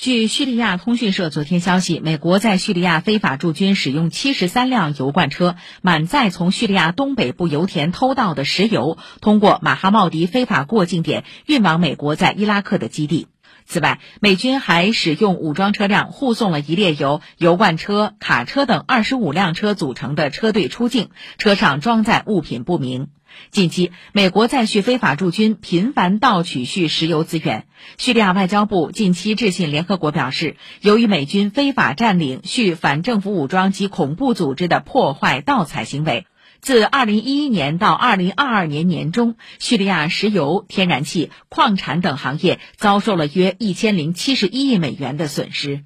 据叙利亚通讯社昨天消息，美国在叙利亚非法驻军使用七十三辆油罐车，满载从叙利亚东北部油田偷盗的石油，通过马哈茂迪非法过境点运往美国在伊拉克的基地。此外，美军还使用武装车辆护送了一列由油罐车、卡车等二十五辆车组成的车队出境，车上装载物品不明。近期，美国在叙非法驻军频繁盗取叙石油资源。叙利亚外交部近期致信联合国表示，由于美军非法占领叙反政府武装及恐怖组织的破坏盗采行为。自2011年到2022年年中，叙利亚石油、天然气、矿产等行业遭受了约1071亿美元的损失。